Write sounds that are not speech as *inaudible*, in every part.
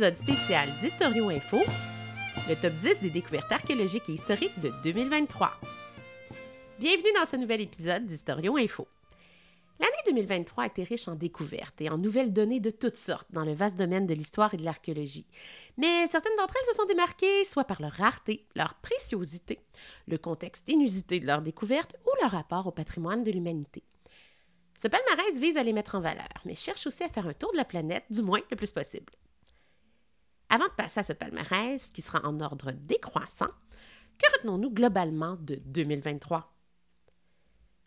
Épisode spécial d'Historio Info, le top 10 des découvertes archéologiques et historiques de 2023. Bienvenue dans ce nouvel épisode d'Historio Info. L'année 2023 a été riche en découvertes et en nouvelles données de toutes sortes dans le vaste domaine de l'histoire et de l'archéologie. Mais certaines d'entre elles se sont démarquées soit par leur rareté, leur préciosité, le contexte inusité de leur découverte ou leur rapport au patrimoine de l'humanité. Ce palmarès vise à les mettre en valeur, mais cherche aussi à faire un tour de la planète, du moins le plus possible. Avant de passer à ce palmarès, qui sera en ordre décroissant, que retenons-nous globalement de 2023?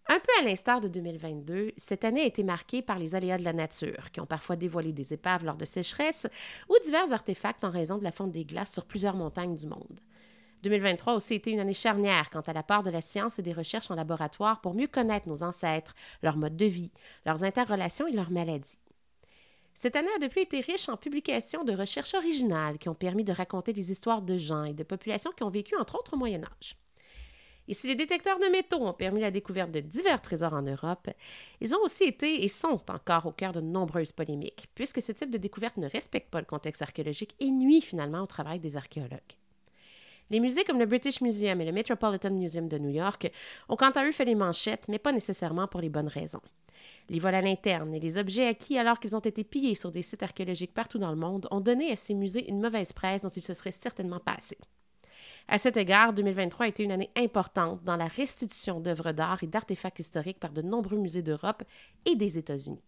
Un peu à l'instar de 2022, cette année a été marquée par les aléas de la nature, qui ont parfois dévoilé des épaves lors de sécheresses ou divers artefacts en raison de la fonte des glaces sur plusieurs montagnes du monde. 2023 a aussi été une année charnière quant à la part de la science et des recherches en laboratoire pour mieux connaître nos ancêtres, leur mode de vie, leurs interrelations et leurs maladies. Cette année a depuis été riche en publications de recherches originales qui ont permis de raconter des histoires de gens et de populations qui ont vécu entre autres au Moyen Âge. Et si les détecteurs de métaux ont permis la découverte de divers trésors en Europe, ils ont aussi été et sont encore au cœur de nombreuses polémiques, puisque ce type de découverte ne respecte pas le contexte archéologique et nuit finalement au travail des archéologues. Les musées comme le British Museum et le Metropolitan Museum de New York ont quant à eux fait les manchettes, mais pas nécessairement pour les bonnes raisons. Les vols à l'interne et les objets acquis alors qu'ils ont été pillés sur des sites archéologiques partout dans le monde ont donné à ces musées une mauvaise presse dont ils se seraient certainement passés. À cet égard, 2023 a été une année importante dans la restitution d'œuvres d'art et d'artefacts historiques par de nombreux musées d'Europe et des États-Unis.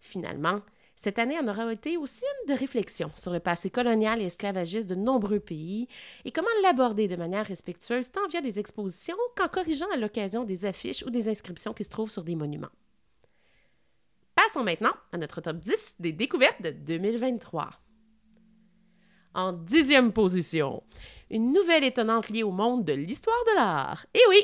Finalement, cette année en aura été aussi une de réflexion sur le passé colonial et esclavagiste de nombreux pays et comment l'aborder de manière respectueuse tant via des expositions qu'en corrigeant à l'occasion des affiches ou des inscriptions qui se trouvent sur des monuments. Passons maintenant à notre top 10 des découvertes de 2023. En dixième position, une nouvelle étonnante liée au monde de l'histoire de l'art. Et oui,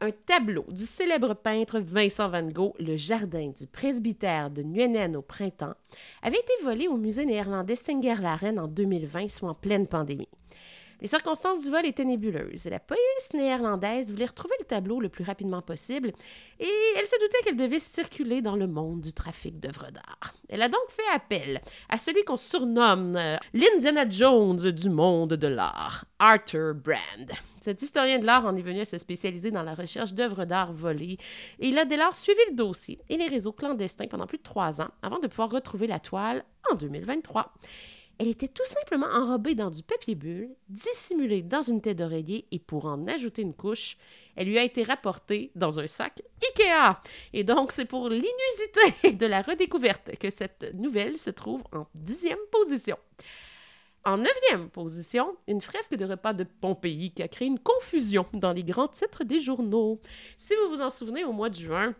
un tableau du célèbre peintre Vincent van Gogh, Le Jardin du presbytère de Nuenen au printemps, avait été volé au musée néerlandais Singer-Laren en 2020, soit en pleine pandémie. Les circonstances du vol étaient nébuleuses la police néerlandaise voulait retrouver le tableau le plus rapidement possible et elle se doutait qu'elle devait circuler dans le monde du trafic d'œuvres d'art. Elle a donc fait appel à celui qu'on surnomme euh, l'Indiana Jones du monde de l'art, Arthur Brand. Cet historien de l'art en est venu à se spécialiser dans la recherche d'œuvres d'art volées et il a dès lors suivi le dossier et les réseaux clandestins pendant plus de trois ans avant de pouvoir retrouver la toile en 2023. Elle était tout simplement enrobée dans du papier bulle, dissimulée dans une tête d'oreiller et pour en ajouter une couche, elle lui a été rapportée dans un sac Ikea. Et donc, c'est pour l'inusité de la redécouverte que cette nouvelle se trouve en dixième position. En neuvième position, une fresque de repas de Pompéi qui a créé une confusion dans les grands titres des journaux. Si vous vous en souvenez, au mois de juin,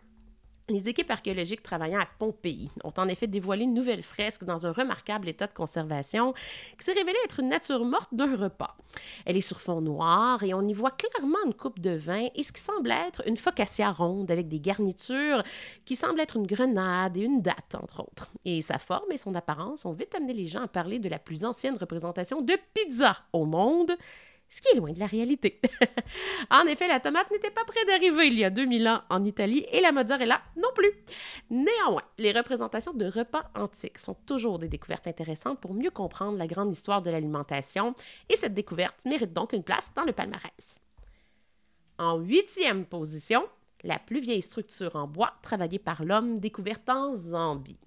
les équipes archéologiques travaillant à Pompéi ont en effet dévoilé une nouvelle fresque dans un remarquable état de conservation qui s'est révélée être une nature morte d'un repas. Elle est sur fond noir et on y voit clairement une coupe de vin et ce qui semble être une focaccia ronde avec des garnitures qui semblent être une grenade et une date, entre autres. Et sa forme et son apparence ont vite amené les gens à parler de la plus ancienne représentation de pizza au monde, ce qui est loin de la réalité. *laughs* en effet, la tomate n'était pas près d'arriver il y a 2000 ans en Italie et la mozzarella non plus. Néanmoins, les représentations de repas antiques sont toujours des découvertes intéressantes pour mieux comprendre la grande histoire de l'alimentation et cette découverte mérite donc une place dans le palmarès. En huitième position, la plus vieille structure en bois travaillée par l'homme découverte en Zambie.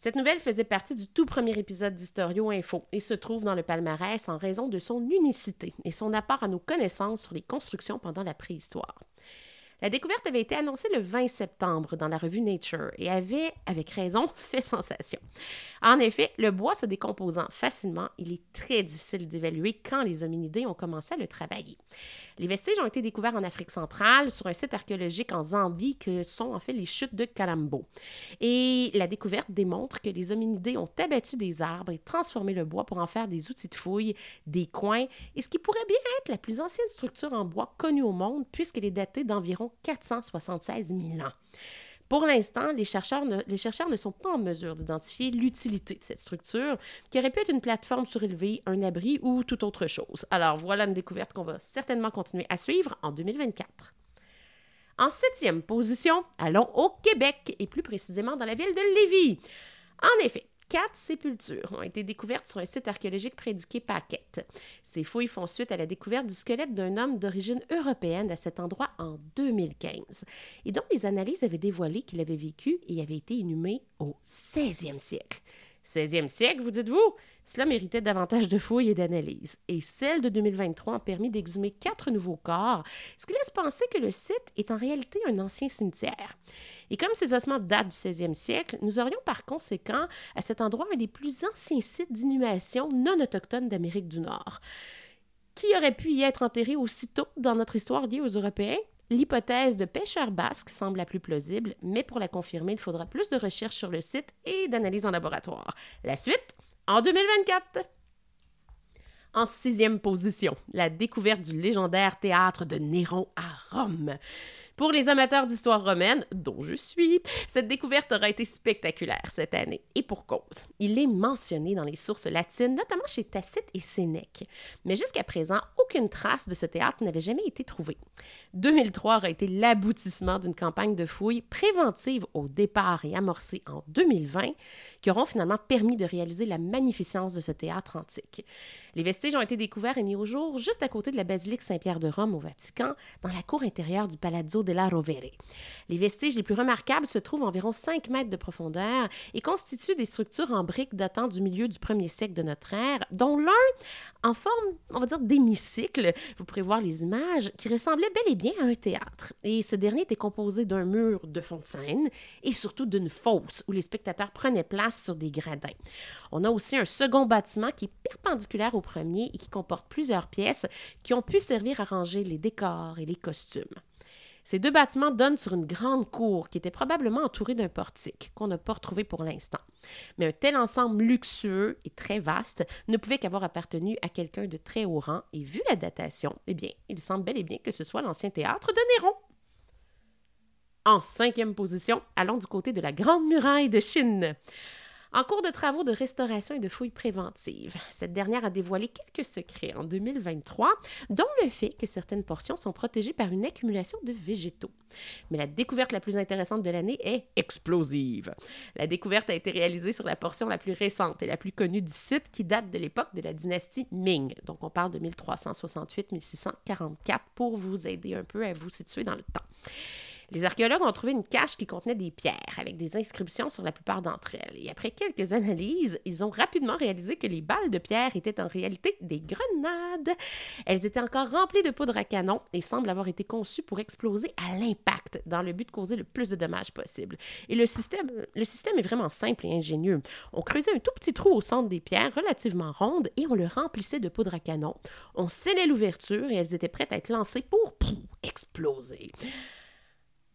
Cette nouvelle faisait partie du tout premier épisode d'Historio Info et se trouve dans le palmarès en raison de son unicité et son apport à nos connaissances sur les constructions pendant la préhistoire. La découverte avait été annoncée le 20 septembre dans la revue Nature et avait, avec raison, *laughs* fait sensation. En effet, le bois se décomposant facilement, il est très difficile d'évaluer quand les hominidés ont commencé à le travailler. Les vestiges ont été découverts en Afrique centrale sur un site archéologique en Zambie que sont en fait les chutes de Kalambo. Et la découverte démontre que les hominidés ont abattu des arbres et transformé le bois pour en faire des outils de fouille, des coins, et ce qui pourrait bien être la plus ancienne structure en bois connue au monde puisqu'elle est datée d'environ 476 000 ans. Pour l'instant, les chercheurs, ne, les chercheurs ne sont pas en mesure d'identifier l'utilité de cette structure, qui aurait pu être une plateforme surélevée, un abri ou toute autre chose. Alors voilà une découverte qu'on va certainement continuer à suivre en 2024. En septième position, allons au Québec, et plus précisément dans la ville de Lévis. En effet, Quatre sépultures ont été découvertes sur un site archéologique près du quai Paquette. Ces fouilles font suite à la découverte du squelette d'un homme d'origine européenne à cet endroit en 2015, et dont les analyses avaient dévoilé qu'il avait vécu et avait été inhumé au 16e siècle. 16e siècle, vous dites-vous? Cela méritait davantage de fouilles et d'analyses. Et celle de 2023 a permis d'exhumer quatre nouveaux corps, ce qui laisse penser que le site est en réalité un ancien cimetière. Et comme ces ossements datent du 16e siècle, nous aurions par conséquent à cet endroit un des plus anciens sites d'inhumation non autochtones d'Amérique du Nord. Qui aurait pu y être enterré aussitôt dans notre histoire liée aux Européens? L'hypothèse de pêcheurs basques semble la plus plausible, mais pour la confirmer, il faudra plus de recherches sur le site et d'analyses en laboratoire. La suite, en 2024. En sixième position, la découverte du légendaire théâtre de Néron à Rome. Pour les amateurs d'histoire romaine, dont je suis, cette découverte aura été spectaculaire cette année, et pour cause. Il est mentionné dans les sources latines, notamment chez Tacite et Sénèque. Mais jusqu'à présent, aucune trace de ce théâtre n'avait jamais été trouvée. 2003 aura été l'aboutissement d'une campagne de fouilles préventive au départ et amorcée en 2020, qui auront finalement permis de réaliser la magnificence de ce théâtre antique. Les vestiges ont été découverts et mis au jour juste à côté de la basilique Saint-Pierre de Rome au Vatican, dans la cour intérieure du Palazzo Rovere. Les vestiges les plus remarquables se trouvent à environ 5 mètres de profondeur et constituent des structures en briques datant du milieu du premier siècle de notre ère, dont l'un en forme, on va dire, d'hémicycle, vous pourrez voir les images, qui ressemblait bel et bien à un théâtre. Et ce dernier était composé d'un mur de fond de scène et surtout d'une fosse où les spectateurs prenaient place sur des gradins. On a aussi un second bâtiment qui est perpendiculaire au premier et qui comporte plusieurs pièces qui ont pu servir à ranger les décors et les costumes. Ces deux bâtiments donnent sur une grande cour qui était probablement entourée d'un portique, qu'on n'a pas retrouvé pour l'instant. Mais un tel ensemble luxueux et très vaste ne pouvait qu'avoir appartenu à quelqu'un de très haut rang, et vu la datation, eh bien, il semble bel et bien que ce soit l'ancien théâtre de Néron. En cinquième position, allons du côté de la Grande Muraille de Chine. En cours de travaux de restauration et de fouilles préventives, cette dernière a dévoilé quelques secrets en 2023, dont le fait que certaines portions sont protégées par une accumulation de végétaux. Mais la découverte la plus intéressante de l'année est explosive. La découverte a été réalisée sur la portion la plus récente et la plus connue du site qui date de l'époque de la dynastie Ming. Donc on parle de 1368-1644 pour vous aider un peu à vous situer dans le temps. Les archéologues ont trouvé une cache qui contenait des pierres avec des inscriptions sur la plupart d'entre elles. Et après quelques analyses, ils ont rapidement réalisé que les balles de pierre étaient en réalité des grenades. Elles étaient encore remplies de poudre à canon et semblent avoir été conçues pour exploser à l'impact dans le but de causer le plus de dommages possible. Et le système, est vraiment simple et ingénieux. On creusait un tout petit trou au centre des pierres relativement rondes et on le remplissait de poudre à canon. On scellait l'ouverture et elles étaient prêtes à être lancées pour exploser.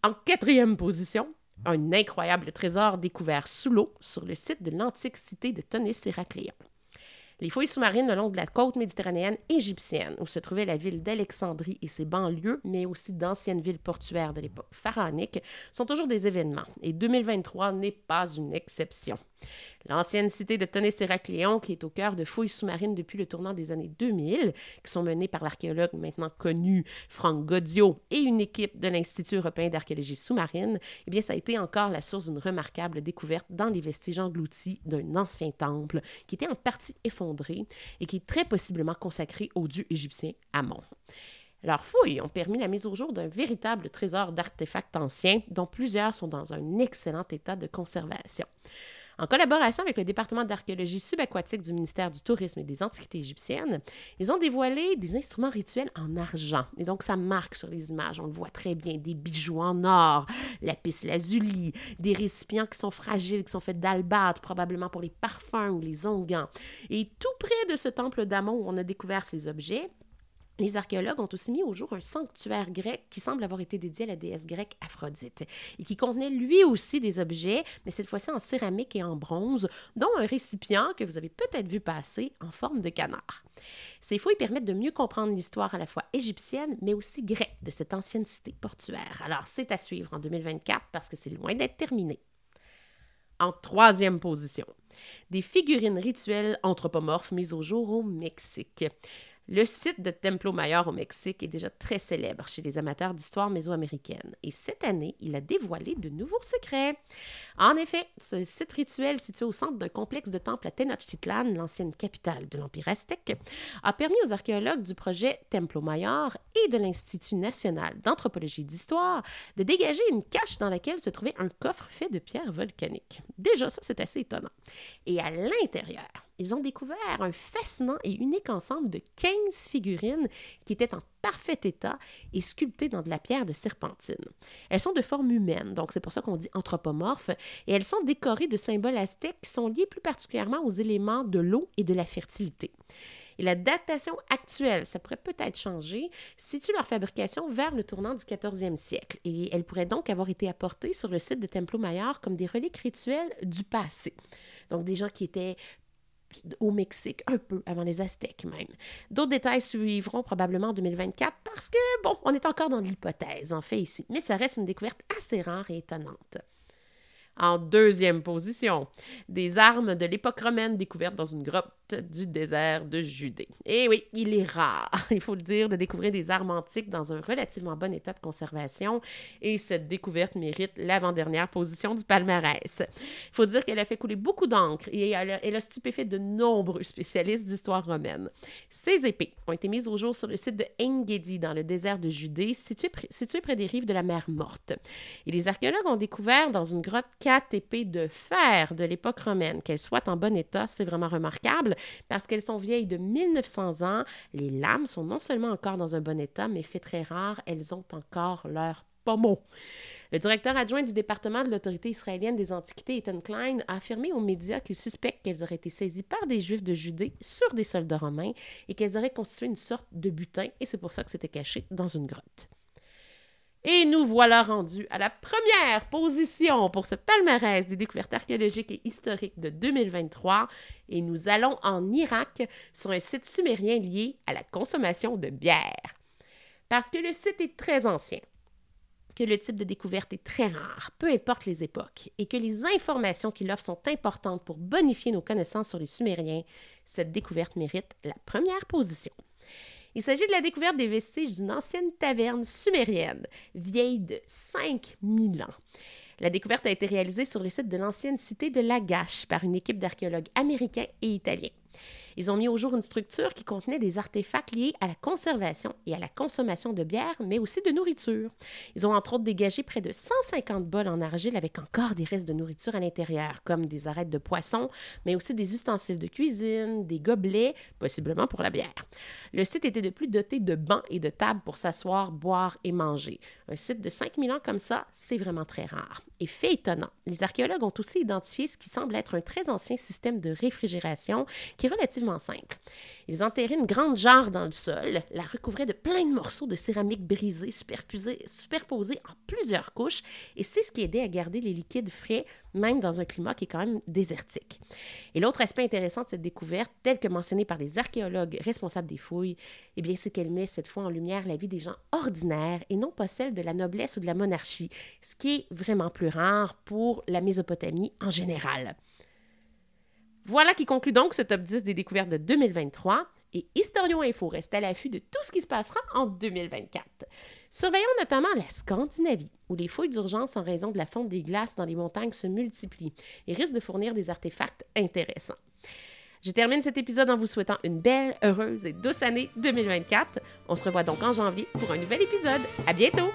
En quatrième position, un incroyable trésor découvert sous l'eau sur le site de l'antique cité de Tonis Héracléon. Les fouilles sous-marines le long de la côte méditerranéenne égyptienne, où se trouvait la ville d'Alexandrie et ses banlieues, mais aussi d'anciennes villes portuaires de l'époque pharaonique, sont toujours des événements, et 2023 n'est pas une exception. L'ancienne cité de Tonnes Héracléon, qui est au cœur de fouilles sous-marines depuis le tournant des années 2000, qui sont menées par l'archéologue maintenant connu Franck Godio et une équipe de l'Institut européen d'archéologie sous-marine, eh bien, ça a été encore la source d'une remarquable découverte dans les vestiges engloutis d'un ancien temple qui était en partie effondré et qui est très possiblement consacré au dieu égyptien Amon. Leurs fouilles ont permis la mise au jour d'un véritable trésor d'artefacts anciens dont plusieurs sont dans un excellent état de conservation. En collaboration avec le département d'archéologie subaquatique du ministère du Tourisme et des Antiquités égyptiennes, ils ont dévoilé des instruments rituels en argent. Et donc, ça marque sur les images. On le voit très bien. Des bijoux en or, lapis lazuli, des récipients qui sont fragiles, qui sont faits d'albâtre, probablement pour les parfums ou les onguents. Et tout près de ce temple d'Amon où on a découvert ces objets, les archéologues ont aussi mis au jour un sanctuaire grec qui semble avoir été dédié à la déesse grecque Aphrodite et qui contenait lui aussi des objets, mais cette fois-ci en céramique et en bronze, dont un récipient que vous avez peut-être vu passer en forme de canard. Ces fouilles permettent de mieux comprendre l'histoire à la fois égyptienne, mais aussi grecque de cette ancienne cité portuaire. Alors c'est à suivre en 2024 parce que c'est loin d'être terminé. En troisième position, des figurines rituelles anthropomorphes mises au jour au Mexique. Le site de Templo Mayor au Mexique est déjà très célèbre chez les amateurs d'histoire mésoaméricaine et cette année, il a dévoilé de nouveaux secrets. En effet, ce site rituel situé au centre d'un complexe de temples à Tenochtitlan, l'ancienne capitale de l'Empire aztèque, a permis aux archéologues du projet Templo Mayor et de l'Institut national d'anthropologie et d'histoire de dégager une cache dans laquelle se trouvait un coffre fait de pierres volcaniques. Déjà, ça, c'est assez étonnant. Et à l'intérieur, ils ont découvert un fascinant et unique ensemble de 15 figurines qui étaient en parfait état et sculptées dans de la pierre de serpentine. Elles sont de forme humaine, donc c'est pour ça qu'on dit anthropomorphes, et elles sont décorées de symboles aztèques qui sont liés plus particulièrement aux éléments de l'eau et de la fertilité. Et la datation actuelle, ça pourrait peut-être changer, situe leur fabrication vers le tournant du 14e siècle. Et elles pourraient donc avoir été apportées sur le site de Templo Mayor comme des reliques rituelles du passé. Donc des gens qui étaient au Mexique, un peu avant les Aztèques même. D'autres détails suivront probablement en 2024 parce que, bon, on est encore dans l'hypothèse, en fait, ici, mais ça reste une découverte assez rare et étonnante. En deuxième position, des armes de l'époque romaine découvertes dans une grotte du désert de Judée. Et eh oui, il est rare, *laughs* il faut le dire, de découvrir des armes antiques dans un relativement bon état de conservation et cette découverte mérite l'avant-dernière position du palmarès. Il faut dire qu'elle a fait couler beaucoup d'encre et elle a, stupéfait de nombreux spécialistes d'histoire romaine. Ces épées ont été mises au jour sur le site de Engedi dans le désert de Judée, situé, situé près des rives de la mer Morte. Et les archéologues ont découvert dans une grotte quatre épées de fer de l'époque romaine. Qu'elles soient en bon état, c'est vraiment remarquable parce qu'elles sont vieilles de 1900 ans. Les lames sont non seulement encore dans un bon état, mais fait très rare, elles ont encore leur pommeau. Le directeur adjoint du département de l'autorité israélienne des Antiquités, Ethan Klein, a affirmé aux médias qu'il suspecte qu'elles auraient été saisies par des Juifs de Judée sur des soldats romains et qu'elles auraient constitué une sorte de butin, et c'est pour ça que c'était caché dans une grotte. Et nous voilà rendus à la première position pour ce palmarès des découvertes archéologiques et historiques de 2023. Et nous allons en Irak sur un site sumérien lié à la consommation de bière. Parce que le site est très ancien, que le type de découverte est très rare, peu importe les époques, et que les informations qu'il offre sont importantes pour bonifier nos connaissances sur les Sumériens, cette découverte mérite la première position. Il s'agit de la découverte des vestiges d'une ancienne taverne sumérienne, vieille de 5000 ans. La découverte a été réalisée sur le site de l'ancienne cité de Lagash par une équipe d'archéologues américains et italiens. Ils ont mis au jour une structure qui contenait des artefacts liés à la conservation et à la consommation de bière, mais aussi de nourriture. Ils ont entre autres dégagé près de 150 bols en argile avec encore des restes de nourriture à l'intérieur, comme des arêtes de poisson, mais aussi des ustensiles de cuisine, des gobelets, possiblement pour la bière. Le site était de plus doté de bancs et de tables pour s'asseoir, boire et manger. Un site de 5000 ans comme ça, c'est vraiment très rare. Et fait étonnant, les archéologues ont aussi identifié ce qui semble être un très ancien système de réfrigération qui est relativement simple. Ils enterraient une grande jarre dans le sol, la recouvraient de plein de morceaux de céramique superposés, superposés en plusieurs couches, et c'est ce qui aidait à garder les liquides frais, même dans un climat qui est quand même désertique. Et l'autre aspect intéressant de cette découverte, tel que mentionné par les archéologues responsables des fouilles, eh bien, c'est qu'elle met cette fois en lumière la vie des gens ordinaires et non pas celle de la noblesse ou de la monarchie, ce qui est vraiment plus rare pour la Mésopotamie en général. Voilà qui conclut donc ce top 10 des découvertes de 2023 et Historion Info reste à l'affût de tout ce qui se passera en 2024. Surveillons notamment la Scandinavie, où les fouilles d'urgence en raison de la fonte des glaces dans les montagnes se multiplient et risquent de fournir des artefacts intéressants. Je termine cet épisode en vous souhaitant une belle, heureuse et douce année 2024. On se revoit donc en janvier pour un nouvel épisode. À bientôt!